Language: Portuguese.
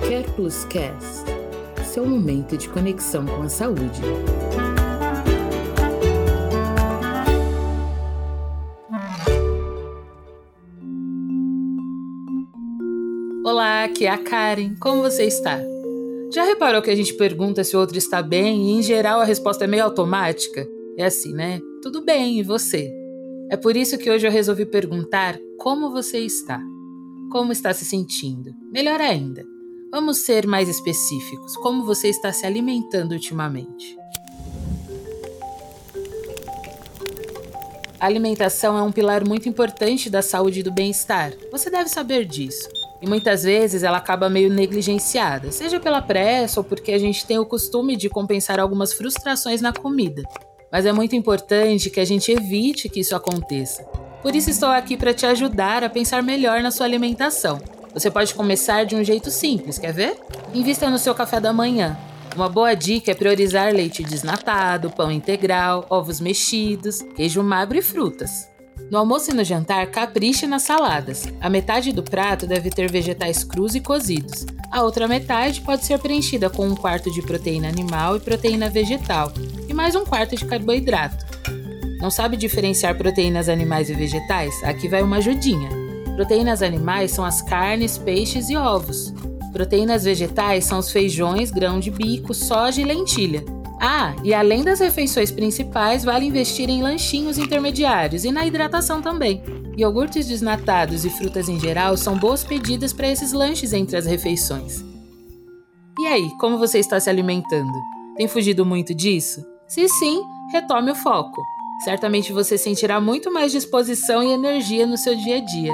Care Plus Cast, seu momento de conexão com a saúde. Olá, aqui é a Karen. Como você está? Já reparou que a gente pergunta se o outro está bem e, em geral, a resposta é meio automática? É assim, né? Tudo bem, e você? É por isso que hoje eu resolvi perguntar como você está. Como está se sentindo? Melhor ainda, vamos ser mais específicos. Como você está se alimentando ultimamente? A alimentação é um pilar muito importante da saúde e do bem-estar. Você deve saber disso. E muitas vezes ela acaba meio negligenciada, seja pela pressa ou porque a gente tem o costume de compensar algumas frustrações na comida. Mas é muito importante que a gente evite que isso aconteça. Por isso estou aqui para te ajudar a pensar melhor na sua alimentação. Você pode começar de um jeito simples, quer ver? Invista no seu café da manhã. Uma boa dica é priorizar leite desnatado, pão integral, ovos mexidos, queijo magro e frutas. No almoço e no jantar, capriche nas saladas. A metade do prato deve ter vegetais crus e cozidos. A outra metade pode ser preenchida com um quarto de proteína animal e proteína vegetal, mais um quarto de carboidrato. Não sabe diferenciar proteínas animais e vegetais? Aqui vai uma ajudinha. Proteínas animais são as carnes, peixes e ovos. Proteínas vegetais são os feijões, grão de bico, soja e lentilha. Ah, e além das refeições principais, vale investir em lanchinhos intermediários e na hidratação também. Iogurtes desnatados e frutas em geral são boas pedidas para esses lanches entre as refeições. E aí, como você está se alimentando? Tem fugido muito disso? Se sim, retome o foco. Certamente você sentirá muito mais disposição e energia no seu dia a dia.